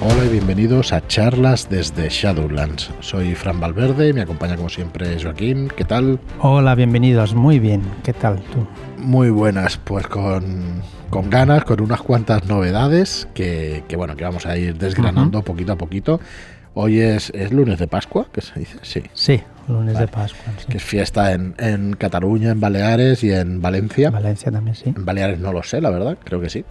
Hola y bienvenidos a charlas desde Shadowlands. Soy Fran Valverde y me acompaña como siempre Joaquín. ¿Qué tal? Hola, bienvenidos. Muy bien. ¿Qué tal tú? Muy buenas, pues con, con ganas, con unas cuantas novedades que, que, bueno, que vamos a ir desgranando poquito a poquito. Hoy es, es, lunes de Pascua, que se dice, sí. Sí, lunes vale. de Pascua. Sí. Que es fiesta en, en, Cataluña, en Baleares y en Valencia. Valencia también, sí. En Baleares no lo sé, la verdad, creo que sí.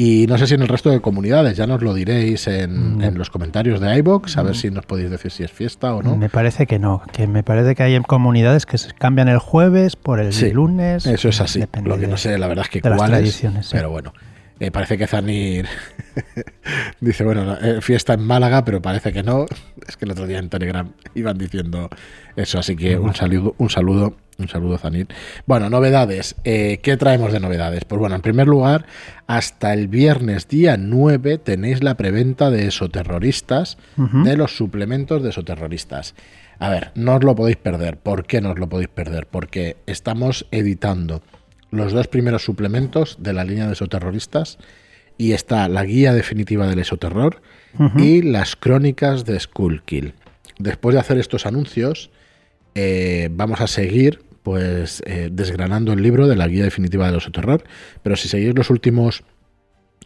Y no sé si en el resto de comunidades, ya nos lo diréis en, mm. en los comentarios de iBox, a ver si nos podéis decir si es fiesta o no. Me parece que no, que me parece que hay comunidades que se cambian el jueves por el sí, lunes. Eso es así. Lo que no sé, la verdad es que cuáles, pero bueno. Eh, parece que Zanir dice, bueno, eh, fiesta en Málaga, pero parece que no. Es que el otro día en Telegram iban diciendo eso, así que un saludo, un saludo, un saludo, Zanir. Bueno, novedades. Eh, ¿Qué traemos de novedades? Pues bueno, en primer lugar, hasta el viernes día 9 tenéis la preventa de esoterroristas, uh -huh. de los suplementos de esoterroristas. A ver, no os lo podéis perder. ¿Por qué no os lo podéis perder? Porque estamos editando los dos primeros suplementos de la línea de esoterroristas y está la guía definitiva del esoterror uh -huh. y las crónicas de Skullkill. Después de hacer estos anuncios, eh, vamos a seguir pues eh, desgranando el libro de la guía definitiva del esoterror, pero si seguís los últimos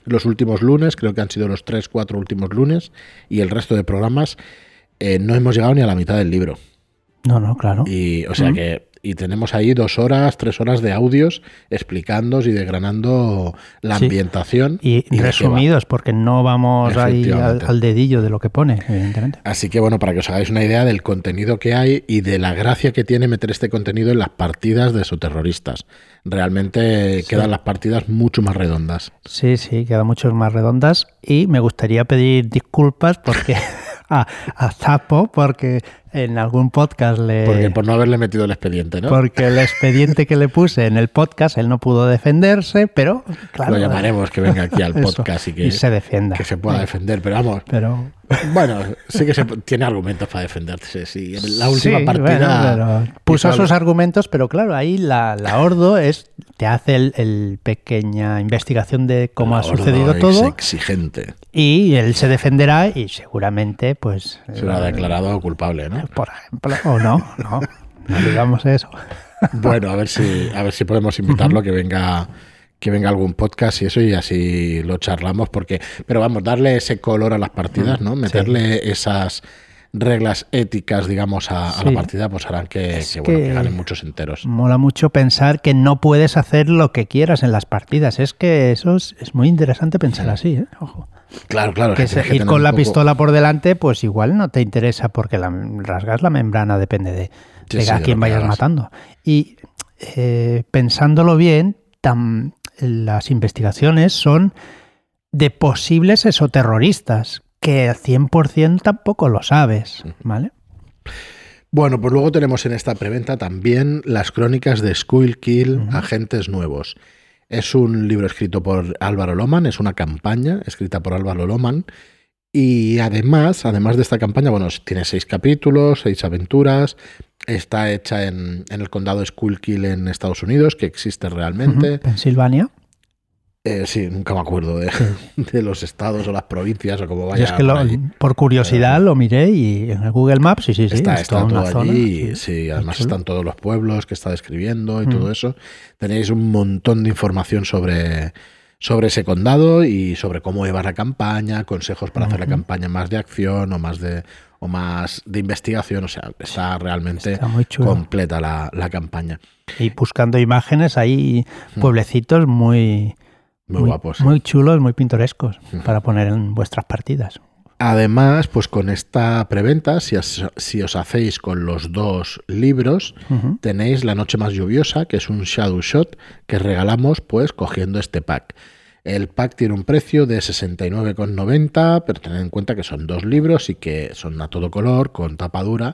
los últimos lunes, creo que han sido los tres, cuatro últimos lunes y el resto de programas, eh, no hemos llegado ni a la mitad del libro. No, no, claro. Y o sea uh -huh. que y tenemos ahí dos horas, tres horas de audios explicando y desgranando la sí. ambientación. Y, y resumidos, porque no vamos ahí al, al, dedillo de lo que pone, evidentemente. Así que bueno, para que os hagáis una idea del contenido que hay y de la gracia que tiene meter este contenido en las partidas de terroristas. Realmente sí. quedan las partidas mucho más redondas. Sí, sí, quedan mucho más redondas y me gustaría pedir disculpas porque... a, a Zapo porque en algún podcast le... Porque por no haberle metido el expediente, ¿no? Porque el expediente que le puse en el podcast, él no pudo defenderse, pero claro... Lo llamaremos que venga aquí al podcast y que y se defienda. Que se pueda defender, pero vamos... Pero... Bueno, sí que se, tiene argumentos para defenderse, sí. En la última sí, partida... Bueno, puso sus argumentos, pero claro, ahí la, la Ordo es te hace el, el, pequeña investigación de cómo la ha sucedido es todo. exigente. Y él se defenderá y seguramente, pues... Será declarado culpable, ¿no? Por ejemplo, o no, no, no digamos eso. Bueno, a ver si, a ver si podemos invitarlo uh -huh. que venga que venga algún podcast y eso y así lo charlamos porque pero vamos darle ese color a las partidas no meterle sí. esas reglas éticas digamos a, a la partida pues harán que, que, bueno, que, ganen muchos enteros mola mucho pensar que no puedes hacer lo que quieras en las partidas es que eso es, es muy interesante pensar así ¿eh? ojo Claro, claro. Que, que ir con la poco... pistola por delante, pues igual no te interesa porque la, rasgas la membrana, depende de, sí, de sí, a quién vayas matando. Y eh, pensándolo bien, las investigaciones son de posibles esoterroristas, que al 100% tampoco lo sabes, ¿vale? Bueno, pues luego tenemos en esta preventa también las crónicas de uh -huh. Agentes Nuevos. Es un libro escrito por Álvaro Loman, es una campaña escrita por Álvaro Loman. Y además, además de esta campaña, bueno, tiene seis capítulos, seis aventuras. Está hecha en, en el condado Skullkill en Estados Unidos, que existe realmente. Uh -huh. Pensilvania. Eh, sí, nunca me acuerdo de, de, los estados o las provincias o como vaya. Yo es que lo, por curiosidad eh, lo miré y en el Google Maps, sí, sí, sí. Está, está todo allí, zona, sí, sí, además están todos los pueblos que está describiendo y mm. todo eso. Tenéis un montón de información sobre, sobre ese condado y sobre cómo llevar la campaña, consejos para hacer la campaña más de acción o más de o más de investigación, o sea, está realmente está completa la, la, campaña. Y buscando imágenes hay mm. pueblecitos muy muy, muy guapos. Muy chulos, muy pintorescos uh -huh. para poner en vuestras partidas. Además, pues con esta preventa, si os, si os hacéis con los dos libros, uh -huh. tenéis La Noche Más Lluviosa, que es un Shadow Shot que regalamos pues cogiendo este pack. El pack tiene un precio de 69,90, pero tened en cuenta que son dos libros y que son a todo color, con tapa dura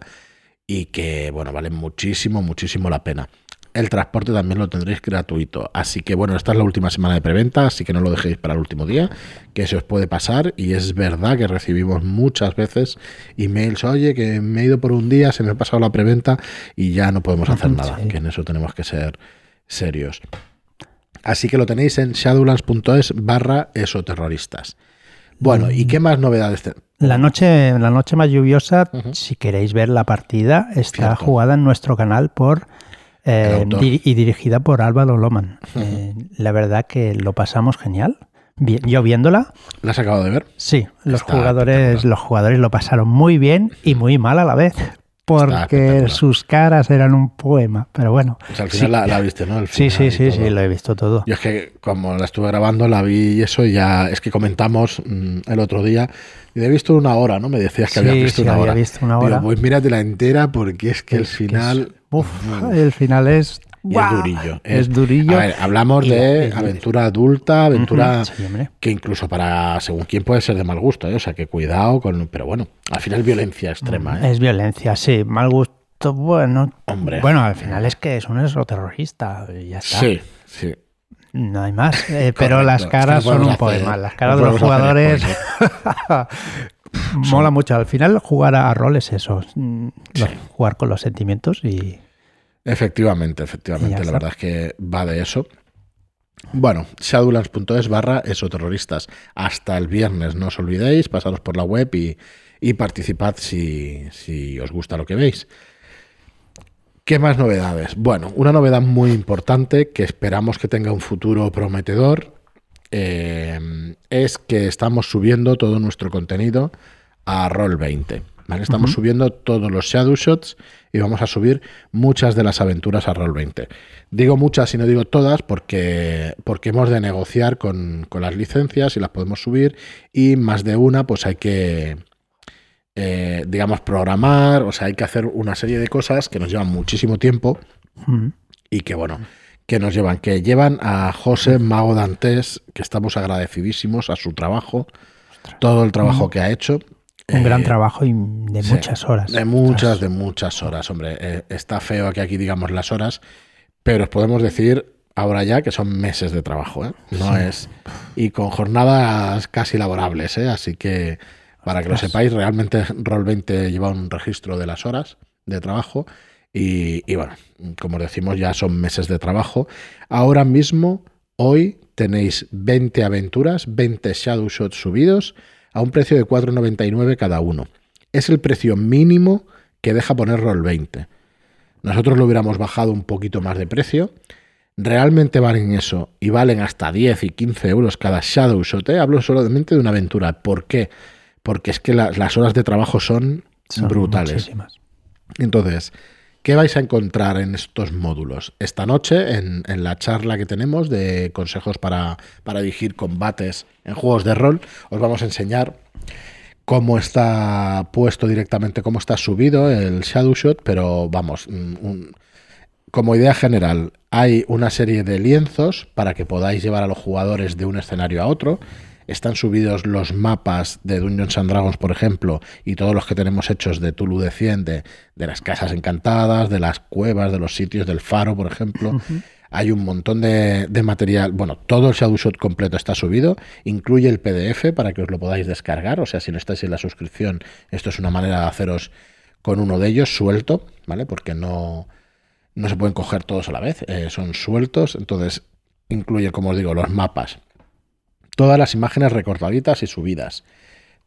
y que, bueno, valen muchísimo, muchísimo la pena. El transporte también lo tendréis gratuito. Así que bueno, esta es la última semana de preventa, así que no lo dejéis para el último día, que se os puede pasar. Y es verdad que recibimos muchas veces emails, oye, que me he ido por un día, se me ha pasado la preventa y ya no podemos hacer nada, sí. que en eso tenemos que ser serios. Así que lo tenéis en shadowlands.es barra esoterroristas. Bueno, ¿y qué más novedades tenemos? La noche, la noche más lluviosa, si queréis ver la partida, está jugada en nuestro canal por eh, y dirigida por Álvaro Loman. Eh, la verdad que lo pasamos genial. yo viéndola. ¿La has acabado de ver? Sí, los jugadores, los jugadores lo pasaron muy bien y muy mal a la vez porque sus caras eran un poema, pero bueno. Pues al final la, viste, ¿no? sí, sí, sí, sí, lo he visto todo. Yo es que como la estuve grabando, la vi y eso, y ya es que comentamos mm, el otro día, y he visto una hora, ¿no? Me decías que había visto, una había visto una hora. pues mírate la entera porque es que el final... uf, el final es es durillo. Es, durillo. A ver, hablamos de aventura adulta, aventura que incluso para según quién puede ser de mal gusto, ¿eh? o sea que cuidado con. Pero bueno, al final violencia extrema. ¿eh? Es violencia, sí. Mal gusto, bueno. Hombre. Bueno, al final es que es un exoterrorista, ya está. Sí, sí. No hay más. Eh, pero las caras son un poema. Las caras de los jugadores. Mola mucho. Al final, jugar a rol es eso. Mm, jugar con los sentimientos y Efectivamente, efectivamente. La verdad es que va de eso. Bueno, shadowlands.es barra esoterroristas. Hasta el viernes, no os olvidéis, pasaros por la web y, participad si, si, os gusta lo que veis. ¿Qué más novedades? Bueno, una novedad muy importante que esperamos que tenga un futuro prometedor eh, es que estamos subiendo todo nuestro contenido a Roll20. Estamos subiendo todos los Shadow Shots y vamos a subir muchas de las aventuras a Roll20. Digo muchas y no digo todas porque, porque hemos de negociar con, las licencias y las podemos subir y más de una pues hay que, eh, digamos, programar, o sea, hay que hacer una serie de cosas que nos llevan muchísimo tiempo y que, bueno, que nos llevan, que llevan a José Mago Dantes, que estamos agradecidísimos a su trabajo, todo el trabajo que ha hecho un gran eh, trabajo y de muchas horas. De muchas, de muchas horas, hombre. Eh, está feo que aquí digamos las horas, pero os podemos decir ahora ya que son meses de trabajo, ¿eh? No es. Y con jornadas casi laborables, ¿eh? Así que, para que lo sepáis, realmente Roll20 lleva un registro de las horas de trabajo. Y, y bueno, como decimos, ya son meses de trabajo. Ahora mismo, hoy tenéis 20 aventuras, 20 Shadow Shots subidos a un precio de 4,99 cada uno. Es el precio mínimo que deja poner Roll20. Nosotros lo hubiéramos bajado un poquito más de precio. Realmente valen eso y valen hasta 10 y 15 euros cada Shadow Shot. ¿eh? Hablo solamente de una aventura. ¿Por qué? Porque es que las horas de trabajo son, brutales. Entonces, ¿Qué vais a encontrar en estos módulos? Esta noche, en, la charla que tenemos de consejos para, dirigir combates en juegos de rol, os vamos a enseñar cómo está puesto directamente, cómo está subido el Shadow Shot, pero vamos, como idea general, hay una serie de lienzos para que podáis llevar a los jugadores de un escenario a otro están subidos los mapas de Dungeons and Dragons, por ejemplo, y todos los que tenemos hechos de Tulu de de, las casas encantadas, de las cuevas, de los sitios del faro, por ejemplo. Hay un montón de, material. Bueno, todo el Shadowshot completo está subido. Incluye el PDF para que os lo podáis descargar. O sea, si no estáis en la suscripción, esto es una manera de haceros con uno de ellos suelto, ¿vale? Porque no, no se pueden coger todos a la vez. Eh, son sueltos. Entonces, incluye, como os digo, los mapas todas las imágenes recortaditas y subidas,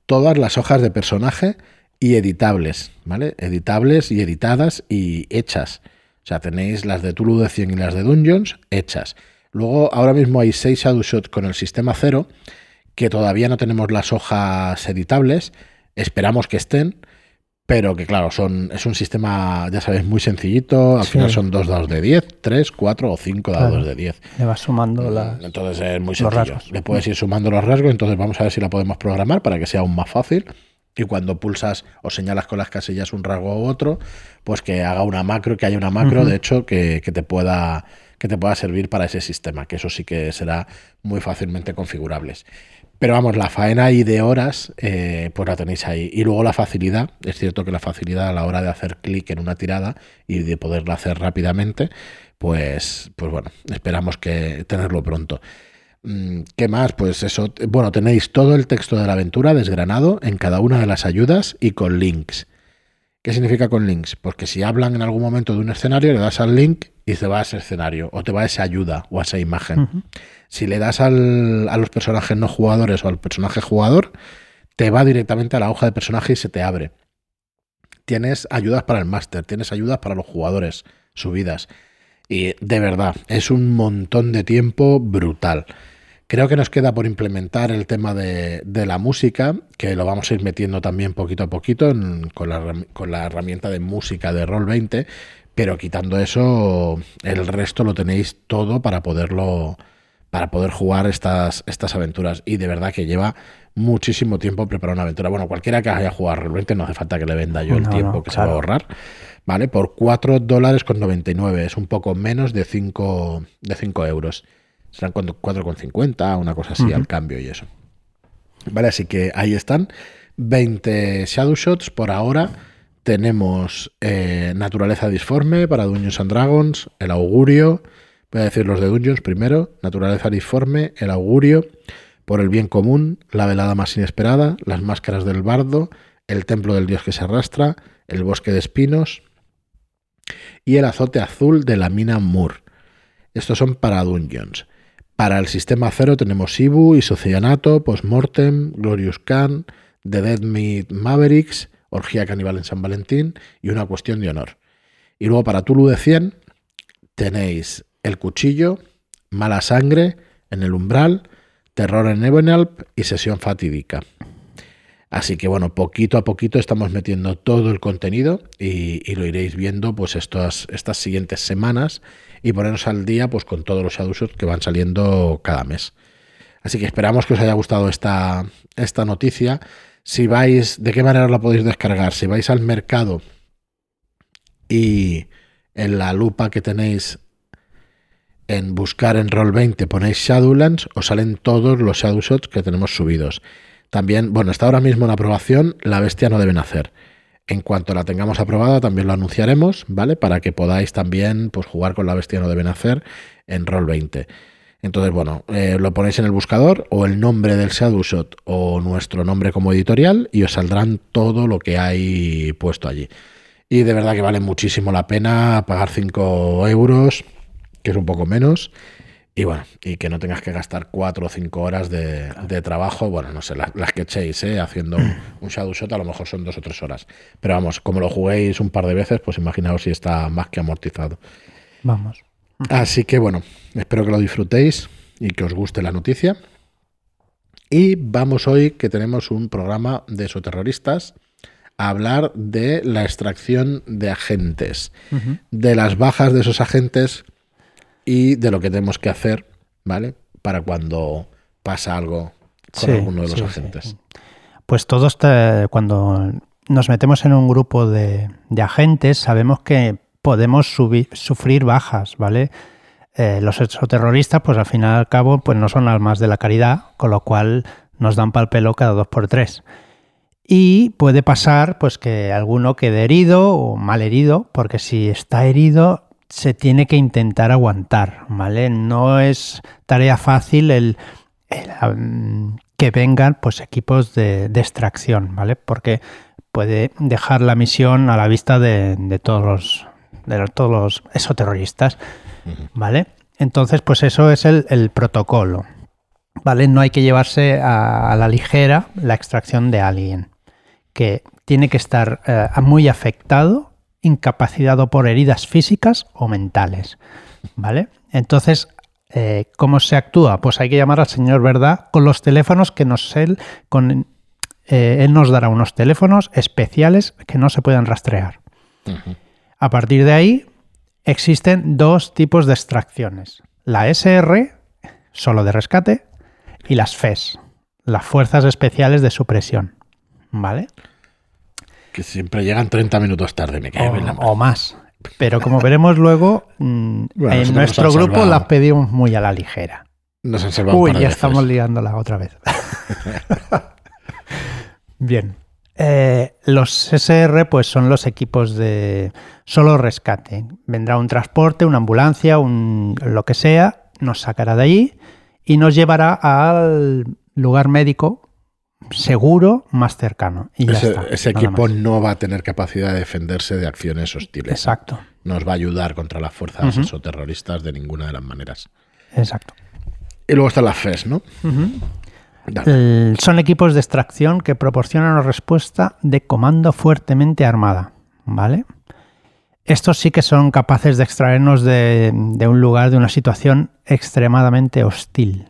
todas las hojas de personaje y editables, ¿vale? Editables y editadas y hechas. O sea, tenéis las de Tulu de 100 y las de Dungeons hechas. Luego, ahora mismo hay 6 Shadowshot con el sistema cero, que todavía no tenemos las hojas editables. Esperamos que estén pero que claro, son, es un sistema, ya sabéis, muy sencillito. Al final son dos dados de 10, tres, cuatro o cinco dados de 10. Le vas sumando mm, las, entonces es muy sencillo. Le puedes ir sumando los rasgos, entonces vamos a ver si la podemos programar para que sea aún más fácil. Y cuando pulsas o señalas con las casillas un rasgo u otro, pues que haga una macro, que haya una macro, de hecho, que, que, te pueda, que te pueda servir para ese sistema, que eso sí que será muy fácilmente configurables. Pero vamos, la faena y de horas, eh, pues la tenéis ahí. Y luego la facilidad, es cierto que la facilidad a la hora de hacer clic en una tirada y de poderla hacer rápidamente, pues, pues bueno, esperamos que tenerlo pronto. Mm, ¿Qué más? Pues eso, bueno, tenéis todo el texto de la aventura desgranado en cada una de las ayudas y con links. ¿Qué significa con links? Porque si hablan en algún momento de un escenario, le das al link y se va a ese escenario o te va a esa ayuda o a esa imagen. Si le das al, a los personajes no jugadores o al personaje jugador, te va directamente a la hoja de personaje y se te abre. Tienes ayudas para el máster, tienes ayudas para los jugadores, subidas. Y de verdad, es un montón de tiempo brutal. Creo que nos queda por implementar el tema de, la música, que lo vamos a ir metiendo también poquito a poquito con, la, herramienta de música de Roll20, pero quitando eso, el resto lo tenéis todo para poderlo para poder jugar estas, estas aventuras. Y de verdad que lleva muchísimo tiempo preparar una aventura. Bueno, cualquiera que haya jugado Roll20 no hace falta que le venda yo el tiempo que se va a ahorrar. ¿Vale? Por 4 dólares con 99. Es un poco menos de 5, de 5 euros serán 4,50, una cosa así al cambio y eso. Vale, así que ahí están. 20 Shadow Shots por ahora. Tenemos eh, Naturaleza Disforme para Dungeons and Dragons, el Augurio. Voy a decir los de Dungeons primero. Naturaleza Disforme, el Augurio, Por el Bien Común, La Velada Más Inesperada, Las Máscaras del Bardo, El Templo del Dios que se arrastra, El Bosque de Espinos y El Azote Azul de la Mina Moore. Estos son para Dungeons. Para el sistema cero tenemos Ibu, Isocianato, Postmortem, Glorious Khan, The Dead Meat Mavericks, Orgía Caníbal en San Valentín y una cuestión de honor. Y luego para Tulu de 100 tenéis El Cuchillo, Mala Sangre, En el Umbral, Terror en Ebenalp y Sesión Fatídica. Así que bueno, poquito a poquito estamos metiendo todo el contenido y, lo iréis viendo pues estas, estas siguientes semanas y ponernos al día pues con todos los Shadowshots que van saliendo cada mes. Así que esperamos que os haya gustado esta, esta noticia. Si vais, ¿de qué manera la podéis descargar? Si vais al mercado y en la lupa que tenéis en buscar en Roll20 ponéis Shadowlands, os salen todos los Shadowshots que tenemos subidos. También, bueno, está ahora mismo en aprobación, la bestia no debe nacer. En cuanto la tengamos aprobada, también lo anunciaremos, ¿vale? Para que podáis también pues, jugar con la bestia no deben hacer en Roll 20. Entonces, bueno, eh, lo ponéis en el buscador o el nombre del Shadowshot o nuestro nombre como editorial y os saldrán todo lo que hay puesto allí. Y de verdad que vale muchísimo la pena pagar 5 euros, que es un poco menos, y bueno, y que no tengas que gastar cuatro o cinco horas de, trabajo, bueno, no sé, las, que echéis, ¿eh? haciendo un Shadow Shot a lo mejor son dos o tres horas. Pero vamos, como lo juguéis un par de veces, pues imaginaos si está más que amortizado. Vamos. Así que bueno, espero que lo disfrutéis y que os guste la noticia. Y vamos hoy, que tenemos un programa de esoterroristas, a hablar de la extracción de agentes, de las bajas de esos agentes y de lo que tenemos que hacer, ¿vale? Para cuando pasa algo con alguno de los agentes. Pues todos, cuando nos metemos en un grupo de, agentes, sabemos que podemos sufrir bajas, ¿vale? Eh, los exoterroristas, pues al final y al cabo, pues no son almas de la caridad, con lo cual nos dan pal pelo cada dos por tres. Y puede pasar, pues, que alguno quede herido o mal herido, porque si está herido, se tiene que intentar aguantar, ¿vale? No es tarea fácil el, que vengan pues equipos de, extracción, ¿vale? Porque puede dejar la misión a la vista de, todos los de todos los esoterroristas, ¿vale? Entonces, pues eso es el, protocolo, ¿vale? No hay que llevarse a, la ligera la extracción de alguien que tiene que estar eh, muy afectado incapacitado por heridas físicas o mentales. ¿Vale? Entonces, eh, ¿cómo se actúa? Pues hay que llamar al señor Verdad con los teléfonos que nos él, con, eh, él nos dará unos teléfonos especiales que no se pueden rastrear. A partir de ahí, existen dos tipos de extracciones. La SR, solo de rescate, y las FES, las Fuerzas Especiales de Supresión. ¿Vale? Que siempre llegan 30 minutos tarde, me cae o, o más. Pero como veremos luego, mm, en nuestro grupo las pedimos muy a la ligera. Nos han salvado Uy, ya estamos liándola otra vez. Bien. Eh, los SR pues son los equipos de solo rescate. Vendrá un transporte, una ambulancia, un, lo que sea, nos sacará de allí y nos llevará al lugar médico seguro más cercano. Y ese, equipo no va a tener capacidad de defenderse de acciones hostiles. Exacto. Nos va a ayudar contra las fuerzas exoterroristas de ninguna de las maneras. Exacto. Y luego están las FES, ¿no? son equipos de extracción que proporcionan una respuesta de comando fuertemente armada. ¿Vale? Estos sí que son capaces de extraernos de, un lugar, de una situación extremadamente hostil.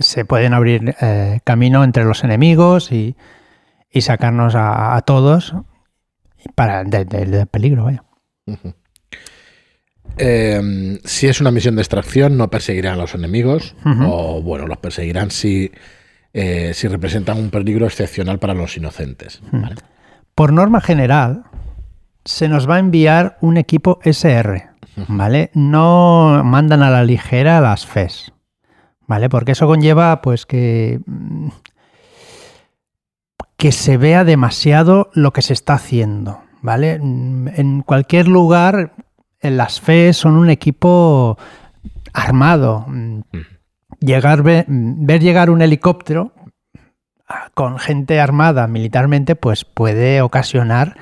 Se pueden abrir eh, camino entre los enemigos y, sacarnos a, todos para del peligro, vaya. Em, si es una misión de extracción, no perseguirán a los enemigos, o bueno, los perseguirán si, eh, si representan un peligro excepcional para los inocentes. Por norma general, se nos va a enviar un equipo SR, ¿vale? No mandan a la ligera las FES, ¿vale? Porque eso conlleva, pues, que mm, que se vea demasiado lo que se está haciendo, ¿vale? Mm, en cualquier lugar, las FES son un equipo armado. Mm, llegar, ver llegar un helicóptero ah, con gente armada militarmente, pues puede ocasionar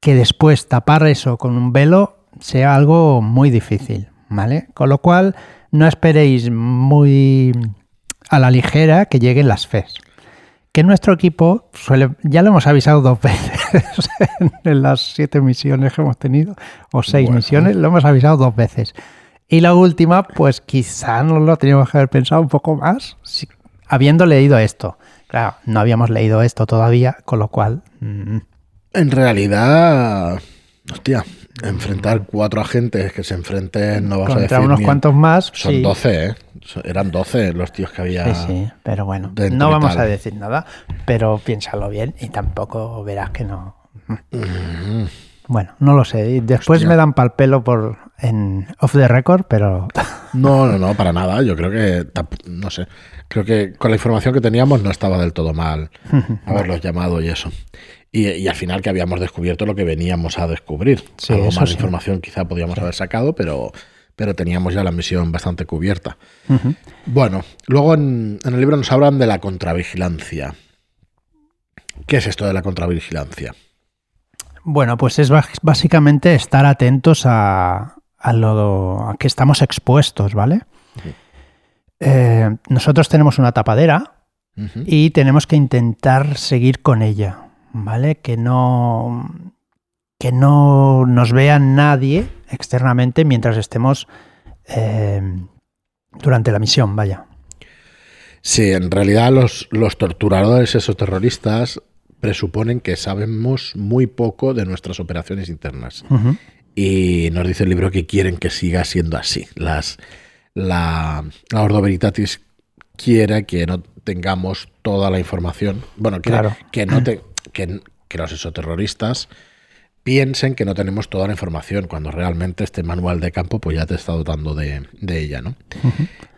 que después tapar eso con un velo sea algo muy difícil, ¿vale? Con lo cual, no esperéis muy a la ligera que lleguen las FES. Que nuestro equipo suele, ya lo hemos avisado dos veces en las siete misiones que hemos tenido, o seis misiones, lo hemos avisado dos veces. Y la última, pues quizá no lo teníamos que haber pensado un poco más, habiendo leído esto. Claro, no habíamos leído esto todavía, con lo cual... Mm, en realidad, hostia, enfrentar cuatro agentes que se enfrenten, no vas a decir. unos cuantos más. Son doce, ¿eh? Eran doce los tíos que había. Sí, sí, pero bueno, no vamos a decir nada, pero piénsalo bien y tampoco verás que no. Mm. Bueno, no lo sé. Después me dan pal pelo por en off the record, pero. No, no, no, para nada. Yo creo que. No sé. Creo que con la información que teníamos no estaba del todo mal haberlos llamado y eso. Y, al final que habíamos descubierto lo que veníamos a descubrir. Algo más de información quizá podíamos haber sacado, pero, pero teníamos ya la misión bastante cubierta. Bueno, luego en, el libro nos hablan de la contravigilancia. ¿Qué es esto de la contravigilancia? Bueno, pues es básicamente estar atentos a, a lo a que estamos expuestos, ¿vale? Eh, nosotros tenemos una tapadera y tenemos que intentar seguir con ella. ¿Vale? Que no, que no nos vea nadie externamente mientras estemos eh, durante la misión, vaya. Sí, en realidad los, los torturadores, esos terroristas, presuponen que sabemos muy poco de nuestras operaciones internas. Y nos dice el libro que quieren que siga siendo así. Las, la, la Ordo Veritatis quiere que no tengamos toda la información. Bueno, claro. que no te, que, los exoterroristas piensen que no tenemos toda la información, cuando realmente este manual de campo pues ya te está dotando de, ella, ¿no?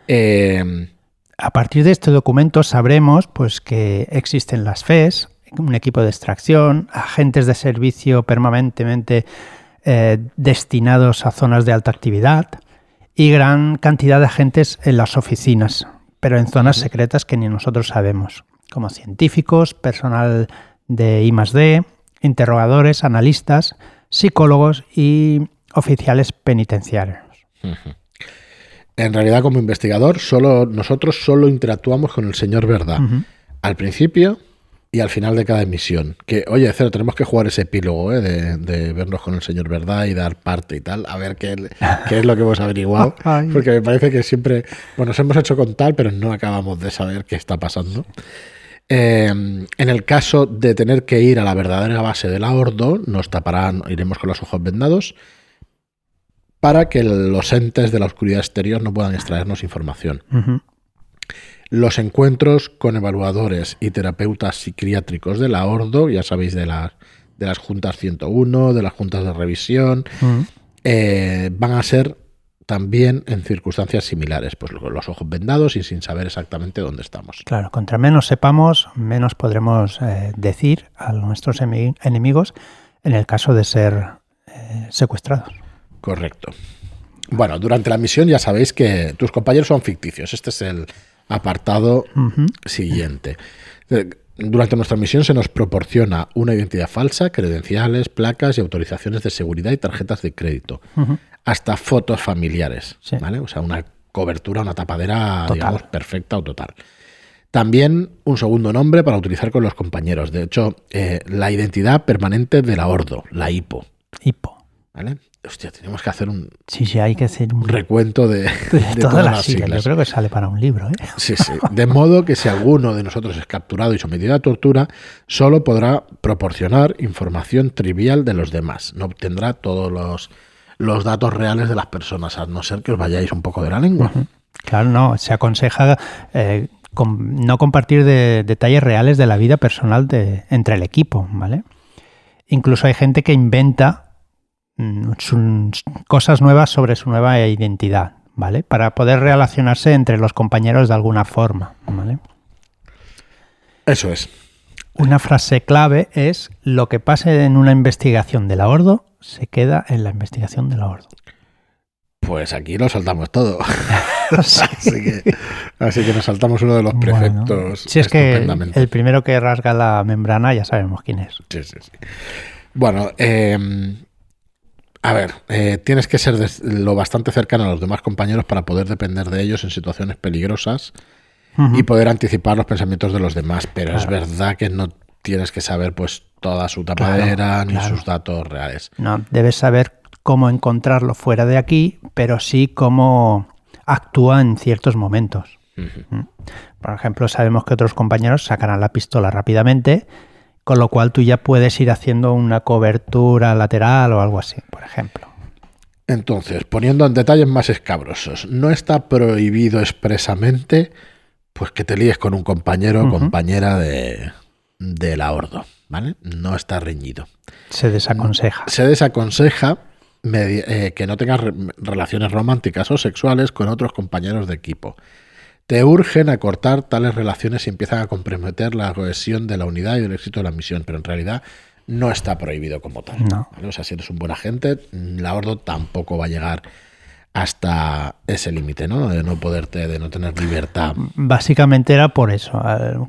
Eh, a partir de este documento sabremos pues, que existen las FES, un equipo de extracción, agentes de servicio permanentemente eh, destinados a zonas de alta actividad y gran cantidad de agentes en las oficinas, pero en zonas secretas que ni nosotros sabemos, como científicos, personal de I interrogadores, analistas, psicólogos y oficiales penitenciarios. En realidad, como investigador, solo, nosotros solo interactuamos con el señor Verdad. Al principio y al final de cada emisión. Que, oye, Cero, tenemos que jugar ese epílogo ¿eh? de, vernos con el señor Verdad y dar parte y tal, a ver qué, qué es lo que hemos averiguado. Porque me parece que siempre, bueno, nos hemos hecho con tal, pero no acabamos de saber qué está pasando. Em, en el caso de tener que ir a la verdadera base del ahordo, nos taparán, iremos con los ojos vendados, para que los entes de la oscuridad exterior no puedan extraernos información. Los encuentros con evaluadores y terapeutas psiquiátricos del ahordo, ya sabéis de, de las juntas 101, de las juntas de revisión, eh, van a ser también en circunstancias similares, pues con los ojos vendados y sin saber exactamente dónde estamos. Claro, contra menos sepamos, menos podremos eh, decir a nuestros enemigos en el caso de ser eh, secuestrados. Correcto. Bueno, durante la misión ya sabéis que tus compañeros son ficticios. Este es el, Apartado siguiente. Durante nuestra misión se nos proporciona una identidad falsa, credenciales, placas y autorizaciones de seguridad y tarjetas de crédito, hasta fotos familiares, ¿vale? O sea, una cobertura, una tapadera, digamos, perfecta o total. También un segundo nombre para utilizar con los compañeros. De hecho, eh, la identidad permanente de la Ordo, la HIPO. HIPO. ¿Vale? Hostia, tenemos que hacer un, sí, sí, hay que hacer un recuento de, todas, las siglas. Yo creo que sale para un libro. ¿eh? Sí, sí. De modo que si alguno de nosotros es capturado y sometido a tortura, solo podrá proporcionar información trivial de los demás. No obtendrá todos los, los datos reales de las personas, a no ser que os vayáis un poco de la lengua. Claro, no. Se aconseja eh, no compartir detalles reales de la vida personal de, entre el equipo, ¿vale? Incluso hay gente que inventa mm, cosas nuevas sobre su nueva identidad, ¿vale? Para poder relacionarse entre los compañeros de alguna forma, ¿vale? Eso es. Una frase clave es lo que pase en una investigación de la Ordo se queda en la investigación de la Ordo. Pues aquí lo saltamos todo. así, que, nos saltamos uno de los preceptos. si es que el primero que rasga la membrana ya sabemos quién es. Sí, sí, sí. Bueno, em, a ver, eh, tienes que ser lo bastante cercano a los demás compañeros para poder depender de ellos en situaciones peligrosas y poder anticipar los pensamientos de los demás. Pero es verdad que no tienes que saber pues toda su tapadera ni sus datos reales. No, debes saber cómo encontrarlo fuera de aquí, pero sí cómo actúa en ciertos momentos. Mm. Por ejemplo, sabemos que otros compañeros sacarán la pistola rápidamente, con lo cual tú ya puedes ir haciendo una cobertura lateral o algo así, por ejemplo. Entonces, poniendo en detalles más escabrosos, no está prohibido expresamente pues que te líes con un compañero o compañera de, de la Ordo, ¿vale? No está reñido. Se desaconseja. Se desaconseja eh, que no tengas relaciones románticas o sexuales con otros compañeros de equipo. Te urgen a cortar tales relaciones y empiezan a comprometer la cohesión de la unidad y el éxito de la misión, pero en realidad no está prohibido como tal. O sea, si eres un buen agente, la Ordo tampoco va a llegar hasta ese límite, ¿no? De no poderte, de no tener libertad. Básicamente era por eso.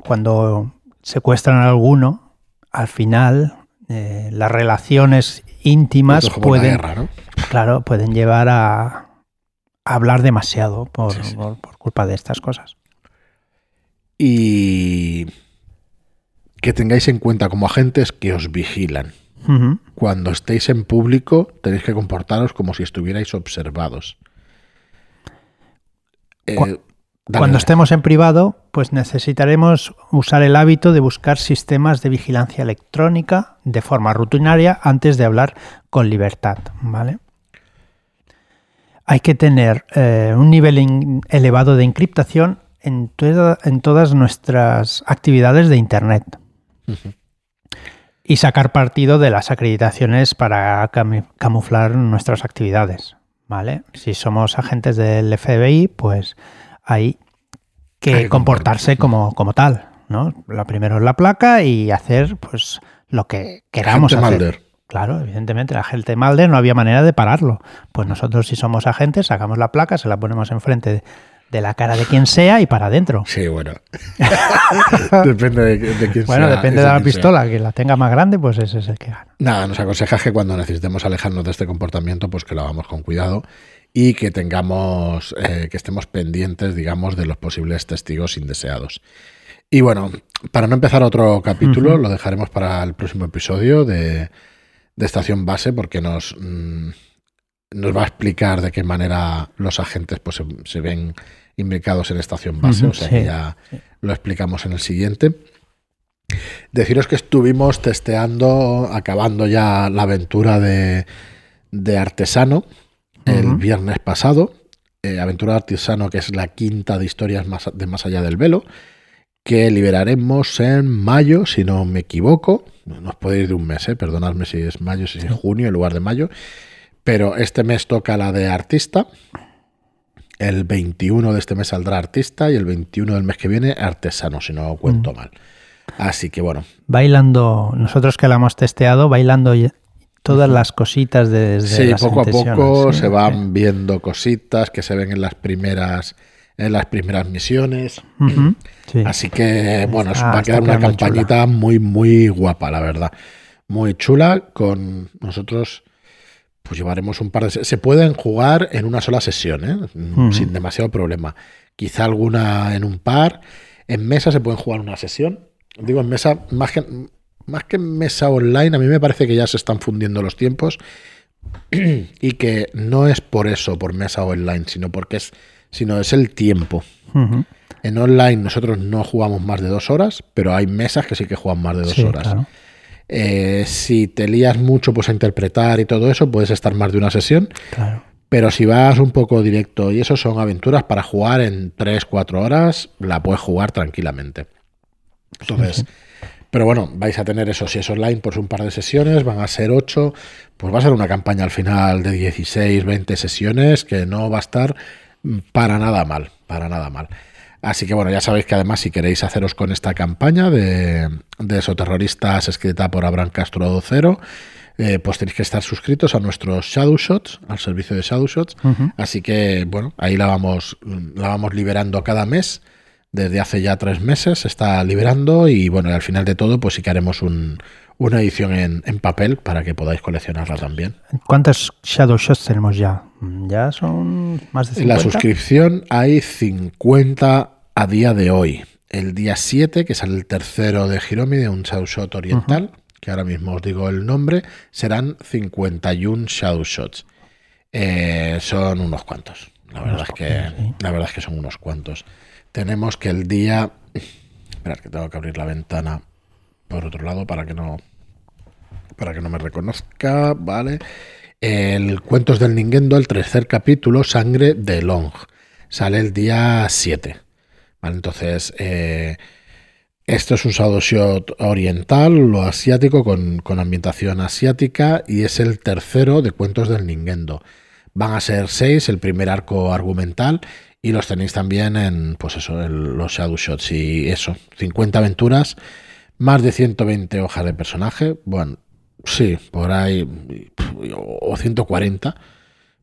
Cuando secuestran a alguno, al final eh, las relaciones íntimas pueden, claro, pueden llevar a, hablar demasiado por, culpa de estas cosas. Y que tengáis en cuenta como agentes que os vigilan. Cuando estéis en público tenéis que comportaros como si estuvierais observados. Eh, cuando estemos en privado, pues necesitaremos usar el hábito de buscar sistemas de vigilancia electrónica de forma rutinaria antes de hablar con libertad, ¿vale? Hay que tener eh, un nivel elevado de encriptación en, en, todas nuestras actividades de Internet. Y sacar partido de las acreditaciones para camuflar nuestras actividades. ¿Vale? Si somos agentes del FBI, pues hay que, comportarse como, como tal. ¿no? Lo primero es la placa y hacer pues lo que queramos hacer. Claro, evidentemente, la gente Malder no había manera de pararlo. Pues nosotros, si somos agentes, sacamos la placa, se la ponemos enfrente de, la cara de quien sea y para adentro. Sí, bueno. depende de, quién sea. Bueno, depende de la pistola. Que la tenga más grande, pues ese es el que gana. Nada, nos aconseja que cuando necesitemos alejarnos de este comportamiento, pues que lo hagamos con cuidado y que tengamos, eh, que estemos pendientes, digamos, de los posibles testigos indeseados. Y bueno, para no empezar otro capítulo, lo dejaremos para el próximo episodio de, Estación Base, porque nos, mm, nos va a explicar de qué manera los agentes pues, se, ven imbricados en Estación Base, o sea que ya lo explicamos en el siguiente. Deciros que estuvimos testeando, acabando ya la aventura de, de Artesano, el viernes pasado. Eh, Aventura Artesano, que es la quinta de historias más, de Más Allá del Velo, que liberaremos en mayo, si no me equivoco. No os puede ir de un mes, eh, perdonadme si es mayo, si es junio en lugar de mayo. Pero este mes toca la de artista. El 21 de este mes saldrá artista y el 21 del mes que viene artesano, si no cuento mal. Así que bueno. Bailando, nosotros que la hemos testeado, bailando todas las cositas desde sí, poco a poco se van viendo cositas que se ven en las primeras en las primeras misiones. Así que, bueno, va a quedar una campañita muy, muy guapa, la verdad. Muy chula. Con nosotros, pues llevaremos un par de. Se pueden jugar en una sola sesión, ¿eh? sin demasiado problema. Quizá alguna en un par. En mesa se pueden jugar una sesión. Digo, en mesa, más que, más que en mesa online, a mí me parece que ya se están fundiendo los tiempos y que no es por eso, por mesa online, sino porque es, sino es el tiempo. En online nosotros no jugamos más de dos horas, pero hay mesas que sí que juegan más de dos horas. Eh, si te lías mucho pues a interpretar y todo eso, puedes estar más de una sesión. Pero si vas un poco directo y eso son aventuras para jugar en 3, 4 horas, la puedes jugar tranquilamente. Entonces, pero bueno, vais a tener eso, si es online, pues un par de sesiones, van a ser 8, pues va a ser una campaña al final de 16, 20 sesiones que no va a estar para nada mal, para nada mal. Así que bueno, ya sabéis que además si queréis haceros con esta campaña de, de Esoterroristas escrita por Abraham Castro Cero, eh, pues tenéis que estar suscritos a nuestros Shadow Shots, al servicio de Shadow Shots. Así que bueno, ahí la vamos, la vamos liberando cada mes. Desde hace ya tres meses se está liberando y bueno, al final de todo, pues sí que haremos un, una edición en, en, papel para que podáis coleccionarla también. ¿Cuántos Shadow Shots tenemos ya? ¿Ya son más de 50? En la suscripción hay 50 a día de hoy. El día 7, que sale el tercero de Hiromi, de un Shadow Shot oriental, que ahora mismo os digo el nombre, serán 51 Shadow Shots. Eh, son unos cuantos. La verdad, es que, la verdad es que son unos cuantos. Tenemos que el día... Esperad que tengo que abrir la ventana por otro lado para que no para que no me reconozca, ¿vale? El Cuentos del Ningendo, el tercer capítulo, Sangre de Long. Sale el día 7. ¿Vale? Entonces, eh, esto es un shot oriental, lo asiático, con, ambientación asiática, y es el tercero de Cuentos del Ningendo. Van a ser seis, el primer arco argumental, y los tenéis también en, pues eso, los shadow shots y eso, 50 aventuras, más de 120 hojas de personaje, bueno, sí, por ahí, o 140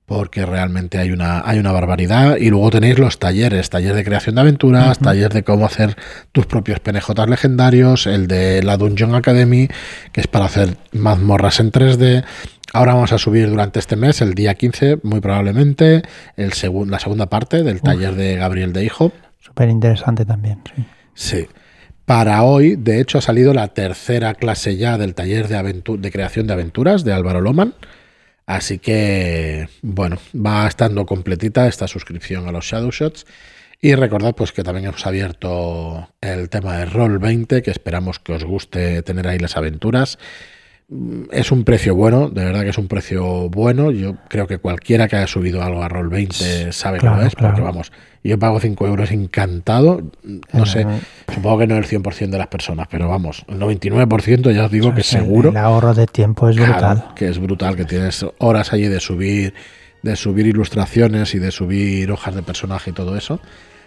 porque realmente hay una, hay una barbaridad. Y luego tenéis los talleres, taller de creación de aventuras, taller de cómo hacer tus propios PNJ legendarios, el de la Dungeon Academy, que es para hacer mazmorras en 3D. Ahora vamos a subir durante este mes, el día 15, muy probablemente, el la segunda parte del taller de Gabriel de Hijo. Súper interesante también, sí. Sí. Para hoy, de hecho, ha salido la tercera clase ya del taller de, de creación de aventuras de Álvaro Loman Así que, bueno, va estando completita esta suscripción a los Shadow Shots. Y recordad pues que también hemos abierto el tema de Roll 20, que esperamos que os guste tener ahí las aventuras. Mm, es un precio bueno, de verdad que es un precio bueno. Yo creo que cualquiera que haya subido algo a Roll 20 sabe que lo es, porque vamos, yo pago 5 euros encantado. No sé, supongo que no el 100% de las personas, pero vamos, el 99% ya os digo que seguro. El ahorro de tiempo es brutal. Que es brutal, que tienes horas allí de subir, de subir ilustraciones y de subir hojas de personaje y todo eso.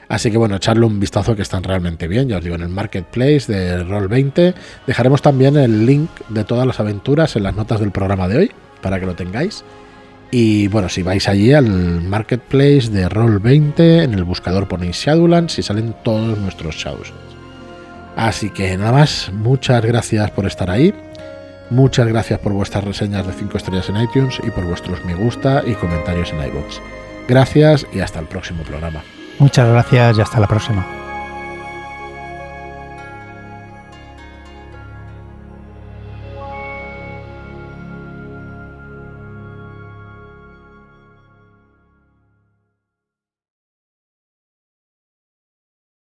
Así que bueno, echarle un vistazo que están realmente bien. Ya os digo, en el marketplace de Roll20 dejaremos también el link de todas las aventuras en las notas del programa de hoy para que lo tengáis. Y bueno, si vais allí al marketplace de Roll20, en el buscador ponéis Shadowlands y salen todos nuestros Shadows. Así que nada más, muchas gracias por estar ahí. Muchas gracias por vuestras reseñas de 5 estrellas en iTunes y por vuestros me gusta y comentarios en iBox. Gracias y hasta el próximo programa. Muchas gracias y hasta la próxima.